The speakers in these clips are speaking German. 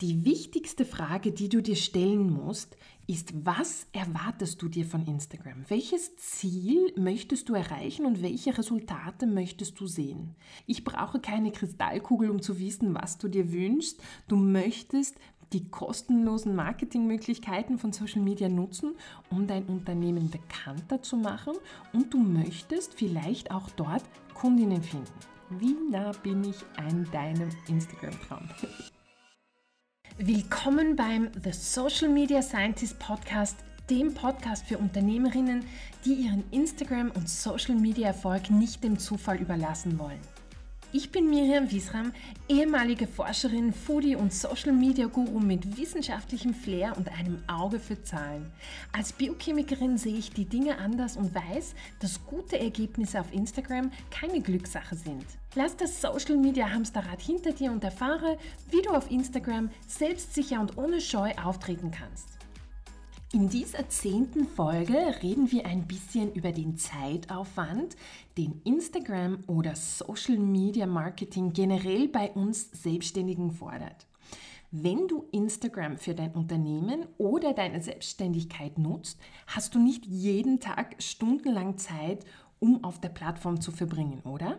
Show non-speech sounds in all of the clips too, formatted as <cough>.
Die wichtigste Frage, die du dir stellen musst, ist, was erwartest du dir von Instagram? Welches Ziel möchtest du erreichen und welche Resultate möchtest du sehen? Ich brauche keine Kristallkugel, um zu wissen, was du dir wünschst. Du möchtest die kostenlosen Marketingmöglichkeiten von Social Media nutzen, um dein Unternehmen bekannter zu machen und du möchtest vielleicht auch dort Kundinnen finden. Wie nah bin ich an deinem Instagram-Traum? <laughs> Willkommen beim The Social Media Scientist Podcast, dem Podcast für Unternehmerinnen, die ihren Instagram- und Social Media Erfolg nicht dem Zufall überlassen wollen. Ich bin Miriam Wiesram, ehemalige Forscherin, Foodie und Social Media Guru mit wissenschaftlichem Flair und einem Auge für Zahlen. Als Biochemikerin sehe ich die Dinge anders und weiß, dass gute Ergebnisse auf Instagram keine Glückssache sind. Lass das Social Media Hamsterrad hinter dir und erfahre, wie du auf Instagram selbstsicher und ohne Scheu auftreten kannst. In dieser zehnten Folge reden wir ein bisschen über den Zeitaufwand, den Instagram oder Social Media Marketing generell bei uns Selbstständigen fordert. Wenn du Instagram für dein Unternehmen oder deine Selbstständigkeit nutzt, hast du nicht jeden Tag stundenlang Zeit, um auf der Plattform zu verbringen, oder?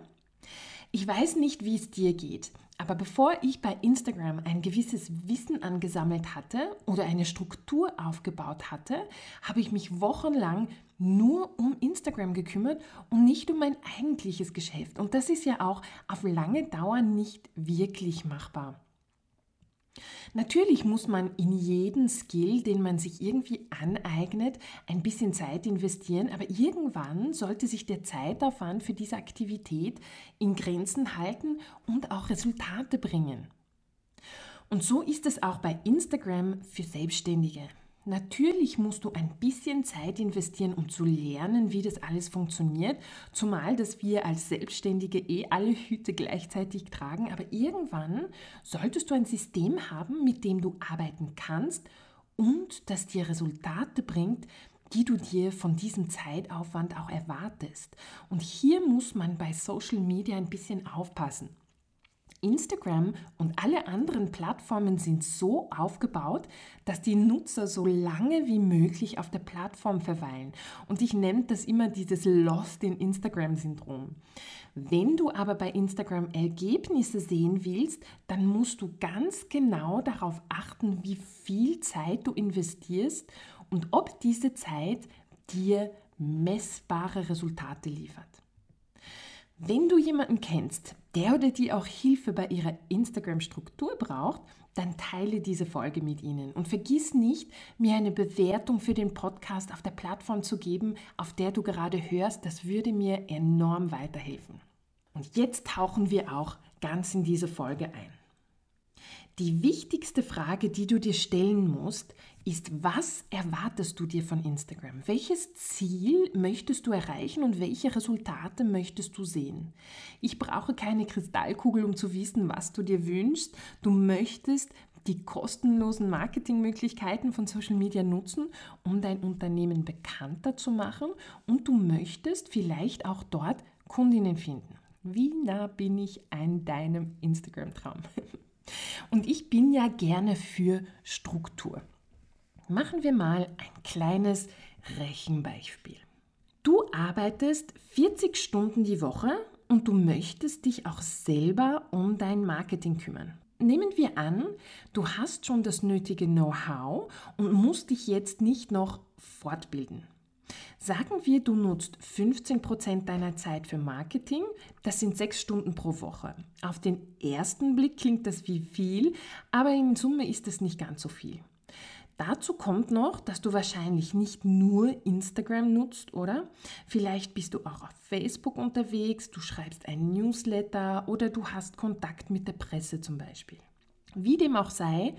Ich weiß nicht, wie es dir geht. Aber bevor ich bei Instagram ein gewisses Wissen angesammelt hatte oder eine Struktur aufgebaut hatte, habe ich mich wochenlang nur um Instagram gekümmert und nicht um mein eigentliches Geschäft. Und das ist ja auch auf lange Dauer nicht wirklich machbar. Natürlich muss man in jeden Skill, den man sich irgendwie aneignet, ein bisschen Zeit investieren, aber irgendwann sollte sich der Zeitaufwand für diese Aktivität in Grenzen halten und auch Resultate bringen. Und so ist es auch bei Instagram für Selbstständige. Natürlich musst du ein bisschen Zeit investieren, um zu lernen, wie das alles funktioniert, zumal dass wir als Selbstständige eh alle Hüte gleichzeitig tragen, aber irgendwann solltest du ein System haben, mit dem du arbeiten kannst und das dir Resultate bringt, die du dir von diesem Zeitaufwand auch erwartest. Und hier muss man bei Social Media ein bisschen aufpassen. Instagram und alle anderen Plattformen sind so aufgebaut, dass die Nutzer so lange wie möglich auf der Plattform verweilen. Und ich nenne das immer dieses Lost in Instagram-Syndrom. Wenn du aber bei Instagram Ergebnisse sehen willst, dann musst du ganz genau darauf achten, wie viel Zeit du investierst und ob diese Zeit dir messbare Resultate liefert. Wenn du jemanden kennst, der oder die auch Hilfe bei ihrer Instagram-Struktur braucht, dann teile diese Folge mit ihnen und vergiss nicht, mir eine Bewertung für den Podcast auf der Plattform zu geben, auf der du gerade hörst. Das würde mir enorm weiterhelfen. Und jetzt tauchen wir auch ganz in diese Folge ein. Die wichtigste Frage, die du dir stellen musst, ist, was erwartest du dir von Instagram? Welches Ziel möchtest du erreichen und welche Resultate möchtest du sehen? Ich brauche keine Kristallkugel, um zu wissen, was du dir wünschst. Du möchtest die kostenlosen Marketingmöglichkeiten von Social Media nutzen, um dein Unternehmen bekannter zu machen und du möchtest vielleicht auch dort Kundinnen finden. Wie nah bin ich an deinem Instagram-Traum? <laughs> Und ich bin ja gerne für Struktur. Machen wir mal ein kleines Rechenbeispiel. Du arbeitest 40 Stunden die Woche und du möchtest dich auch selber um dein Marketing kümmern. Nehmen wir an, du hast schon das nötige Know-how und musst dich jetzt nicht noch fortbilden. Sagen wir, du nutzt 15% deiner Zeit für Marketing, das sind sechs Stunden pro Woche. Auf den ersten Blick klingt das wie viel, aber in Summe ist es nicht ganz so viel. Dazu kommt noch, dass du wahrscheinlich nicht nur Instagram nutzt, oder? Vielleicht bist du auch auf Facebook unterwegs, du schreibst ein Newsletter oder du hast Kontakt mit der Presse zum Beispiel. Wie dem auch sei,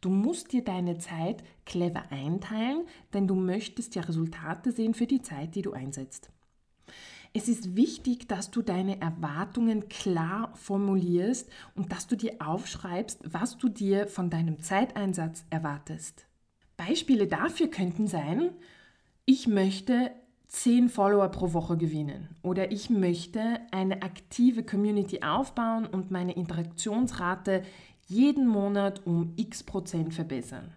Du musst dir deine Zeit clever einteilen, denn du möchtest ja Resultate sehen für die Zeit, die du einsetzt. Es ist wichtig, dass du deine Erwartungen klar formulierst und dass du dir aufschreibst, was du dir von deinem Zeiteinsatz erwartest. Beispiele dafür könnten sein, ich möchte 10 Follower pro Woche gewinnen oder ich möchte eine aktive Community aufbauen und meine Interaktionsrate jeden Monat um x Prozent verbessern.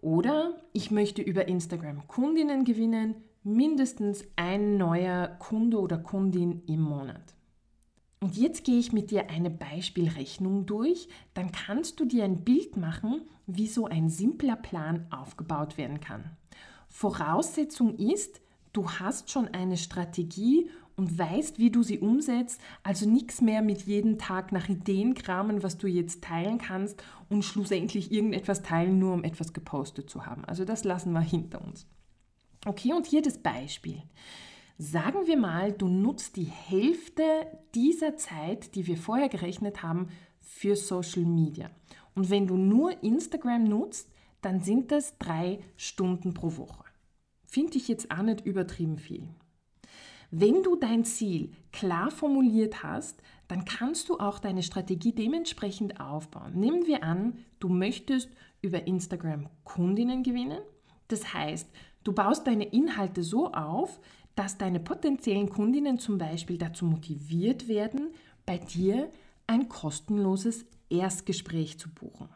Oder ich möchte über Instagram Kundinnen gewinnen, mindestens ein neuer Kunde oder Kundin im Monat. Und jetzt gehe ich mit dir eine Beispielrechnung durch, dann kannst du dir ein Bild machen, wie so ein simpler Plan aufgebaut werden kann. Voraussetzung ist, du hast schon eine Strategie und weißt, wie du sie umsetzt, also nichts mehr mit jedem Tag nach Ideen kramen, was du jetzt teilen kannst und schlussendlich irgendetwas teilen, nur um etwas gepostet zu haben. Also das lassen wir hinter uns. Okay, und hier das Beispiel. Sagen wir mal, du nutzt die Hälfte dieser Zeit, die wir vorher gerechnet haben, für Social Media. Und wenn du nur Instagram nutzt, dann sind das drei Stunden pro Woche. Finde ich jetzt auch nicht übertrieben viel. Wenn du dein Ziel klar formuliert hast, dann kannst du auch deine Strategie dementsprechend aufbauen. Nehmen wir an, du möchtest über Instagram Kundinnen gewinnen. Das heißt, du baust deine Inhalte so auf, dass deine potenziellen Kundinnen zum Beispiel dazu motiviert werden, bei dir ein kostenloses Erstgespräch zu buchen.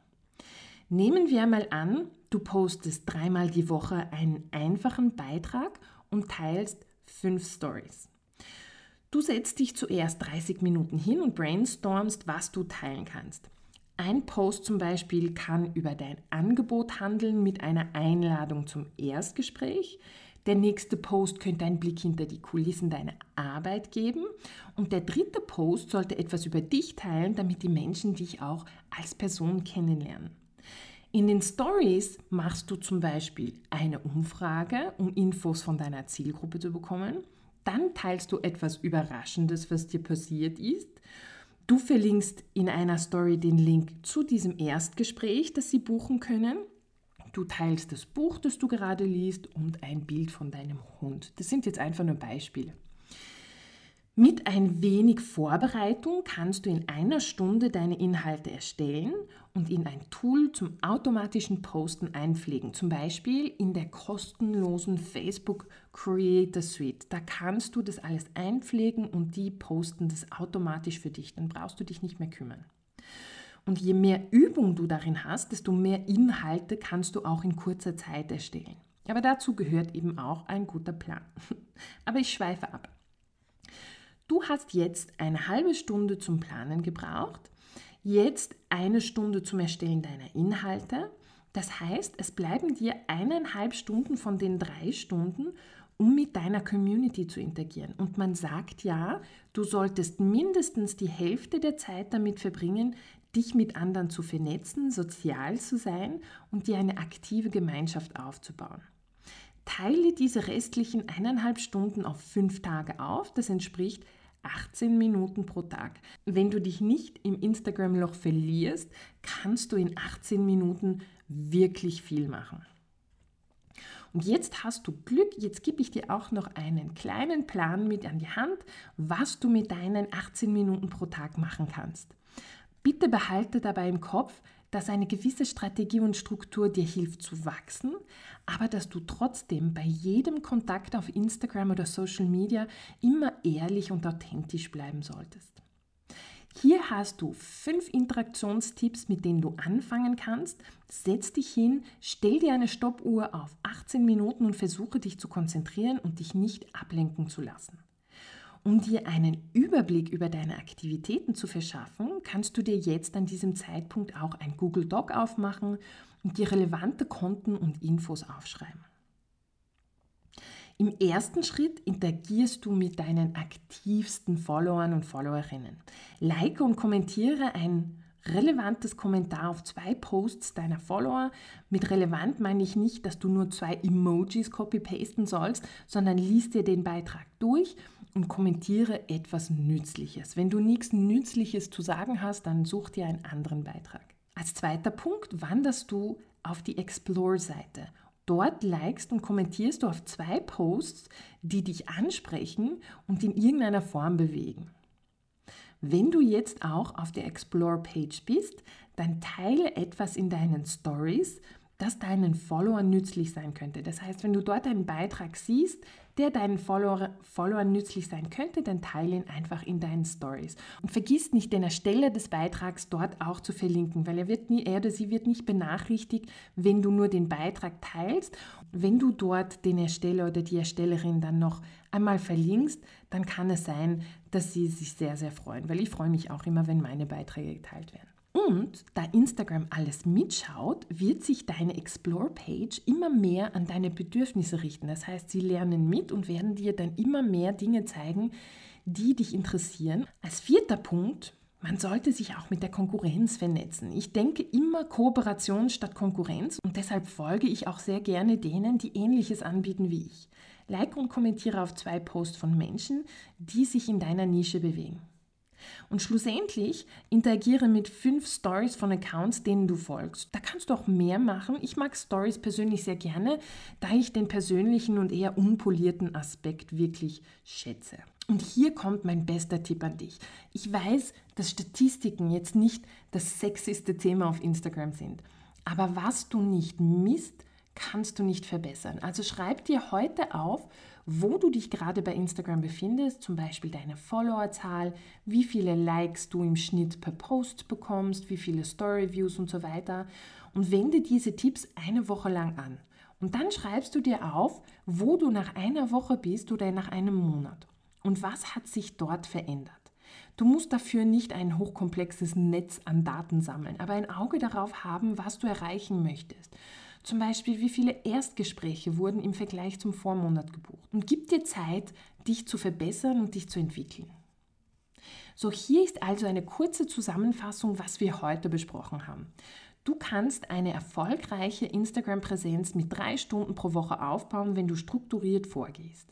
Nehmen wir mal an, du postest dreimal die Woche einen einfachen Beitrag und teilst fünf Stories. Du setzt dich zuerst 30 Minuten hin und brainstormst, was du teilen kannst. Ein Post zum Beispiel kann über dein Angebot handeln mit einer Einladung zum Erstgespräch. Der nächste Post könnte einen Blick hinter die Kulissen deiner Arbeit geben. Und der dritte Post sollte etwas über dich teilen, damit die Menschen dich auch als Person kennenlernen. In den Stories machst du zum Beispiel eine Umfrage, um Infos von deiner Zielgruppe zu bekommen. Dann teilst du etwas Überraschendes, was dir passiert ist. Du verlinkst in einer Story den Link zu diesem Erstgespräch, das sie buchen können. Du teilst das Buch, das du gerade liest und ein Bild von deinem Hund. Das sind jetzt einfach nur Beispiele. Mit ein wenig Vorbereitung kannst du in einer Stunde deine Inhalte erstellen und in ein Tool zum automatischen Posten einpflegen. Zum Beispiel in der kostenlosen Facebook Creator Suite. Da kannst du das alles einpflegen und die posten das automatisch für dich. Dann brauchst du dich nicht mehr kümmern. Und je mehr Übung du darin hast, desto mehr Inhalte kannst du auch in kurzer Zeit erstellen. Aber dazu gehört eben auch ein guter Plan. <laughs> Aber ich schweife ab. Du hast jetzt eine halbe Stunde zum Planen gebraucht, jetzt eine Stunde zum Erstellen deiner Inhalte. Das heißt, es bleiben dir eineinhalb Stunden von den drei Stunden, um mit deiner Community zu interagieren. Und man sagt ja, du solltest mindestens die Hälfte der Zeit damit verbringen, dich mit anderen zu vernetzen, sozial zu sein und dir eine aktive Gemeinschaft aufzubauen. Teile diese restlichen eineinhalb Stunden auf fünf Tage auf. Das entspricht 18 Minuten pro Tag. Wenn du dich nicht im Instagram-Loch verlierst, kannst du in 18 Minuten wirklich viel machen. Und jetzt hast du Glück, jetzt gebe ich dir auch noch einen kleinen Plan mit an die Hand, was du mit deinen 18 Minuten pro Tag machen kannst. Bitte behalte dabei im Kopf, dass eine gewisse Strategie und Struktur dir hilft zu wachsen, aber dass du trotzdem bei jedem Kontakt auf Instagram oder Social Media immer ehrlich und authentisch bleiben solltest. Hier hast du fünf Interaktionstipps, mit denen du anfangen kannst. Setz dich hin, stell dir eine Stoppuhr auf 18 Minuten und versuche dich zu konzentrieren und dich nicht ablenken zu lassen. Um dir einen Überblick über deine Aktivitäten zu verschaffen, kannst du dir jetzt an diesem Zeitpunkt auch ein Google Doc aufmachen und dir relevante Konten und Infos aufschreiben. Im ersten Schritt interagierst du mit deinen aktivsten Followern und Followerinnen. Like und kommentiere ein relevantes Kommentar auf zwei Posts deiner Follower. Mit relevant meine ich nicht, dass du nur zwei Emojis copy-pasten sollst, sondern liest dir den Beitrag durch und kommentiere etwas Nützliches. Wenn du nichts Nützliches zu sagen hast, dann such dir einen anderen Beitrag. Als zweiter Punkt wanderst du auf die Explore-Seite. Dort likest und kommentierst du auf zwei Posts, die dich ansprechen und in irgendeiner Form bewegen. Wenn du jetzt auch auf der Explore-Page bist, dann teile etwas in deinen Stories, das deinen Followern nützlich sein könnte. Das heißt, wenn du dort einen Beitrag siehst, der deinen Follower, Followern nützlich sein könnte, dann teile ihn einfach in deinen Stories. Und vergiss nicht, den Ersteller des Beitrags dort auch zu verlinken, weil er, wird nie, er oder sie wird nicht benachrichtigt, wenn du nur den Beitrag teilst. Wenn du dort den Ersteller oder die Erstellerin dann noch einmal verlinkst, dann kann es sein, dass sie sich sehr, sehr freuen, weil ich freue mich auch immer, wenn meine Beiträge geteilt werden. Und da Instagram alles mitschaut, wird sich deine Explore-Page immer mehr an deine Bedürfnisse richten. Das heißt, sie lernen mit und werden dir dann immer mehr Dinge zeigen, die dich interessieren. Als vierter Punkt, man sollte sich auch mit der Konkurrenz vernetzen. Ich denke immer Kooperation statt Konkurrenz und deshalb folge ich auch sehr gerne denen, die ähnliches anbieten wie ich. Like und kommentiere auf zwei Posts von Menschen, die sich in deiner Nische bewegen. Und schlussendlich interagiere mit fünf Stories von Accounts, denen du folgst. Da kannst du auch mehr machen. Ich mag Stories persönlich sehr gerne, da ich den persönlichen und eher unpolierten Aspekt wirklich schätze. Und hier kommt mein bester Tipp an dich. Ich weiß, dass Statistiken jetzt nicht das sexyste Thema auf Instagram sind. Aber was du nicht misst, kannst du nicht verbessern. Also schreib dir heute auf, wo du dich gerade bei Instagram befindest, zum Beispiel deine Followerzahl, wie viele Likes du im Schnitt per Post bekommst, wie viele Story-Views und so weiter und wende diese Tipps eine Woche lang an. Und dann schreibst du dir auf, wo du nach einer Woche bist oder nach einem Monat und was hat sich dort verändert. Du musst dafür nicht ein hochkomplexes Netz an Daten sammeln, aber ein Auge darauf haben, was du erreichen möchtest. Zum Beispiel, wie viele Erstgespräche wurden im Vergleich zum Vormonat gebucht. Und gib dir Zeit, dich zu verbessern und dich zu entwickeln. So, hier ist also eine kurze Zusammenfassung, was wir heute besprochen haben. Du kannst eine erfolgreiche Instagram-Präsenz mit drei Stunden pro Woche aufbauen, wenn du strukturiert vorgehst.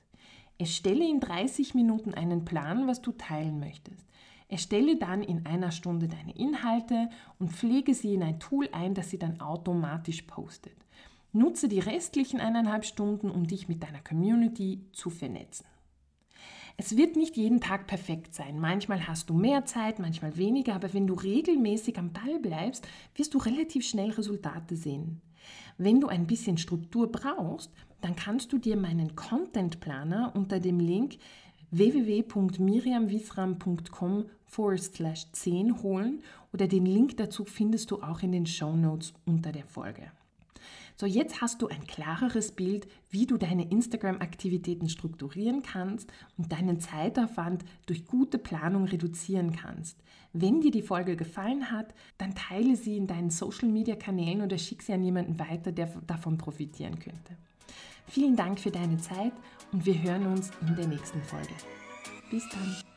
Erstelle in 30 Minuten einen Plan, was du teilen möchtest. Erstelle dann in einer Stunde deine Inhalte und pflege sie in ein Tool ein, das sie dann automatisch postet. Nutze die restlichen eineinhalb Stunden, um dich mit deiner Community zu vernetzen. Es wird nicht jeden Tag perfekt sein. Manchmal hast du mehr Zeit, manchmal weniger, aber wenn du regelmäßig am Ball bleibst, wirst du relativ schnell Resultate sehen. Wenn du ein bisschen Struktur brauchst, dann kannst du dir meinen Content Planer unter dem Link www.miriamwisram.com forward slash 10 holen oder den Link dazu findest du auch in den Show Notes unter der Folge. So, jetzt hast du ein klareres Bild, wie du deine Instagram-Aktivitäten strukturieren kannst und deinen Zeitaufwand durch gute Planung reduzieren kannst. Wenn dir die Folge gefallen hat, dann teile sie in deinen Social-Media-Kanälen oder schick sie an jemanden weiter, der davon profitieren könnte. Vielen Dank für deine Zeit und wir hören uns in der nächsten Folge. Bis dann.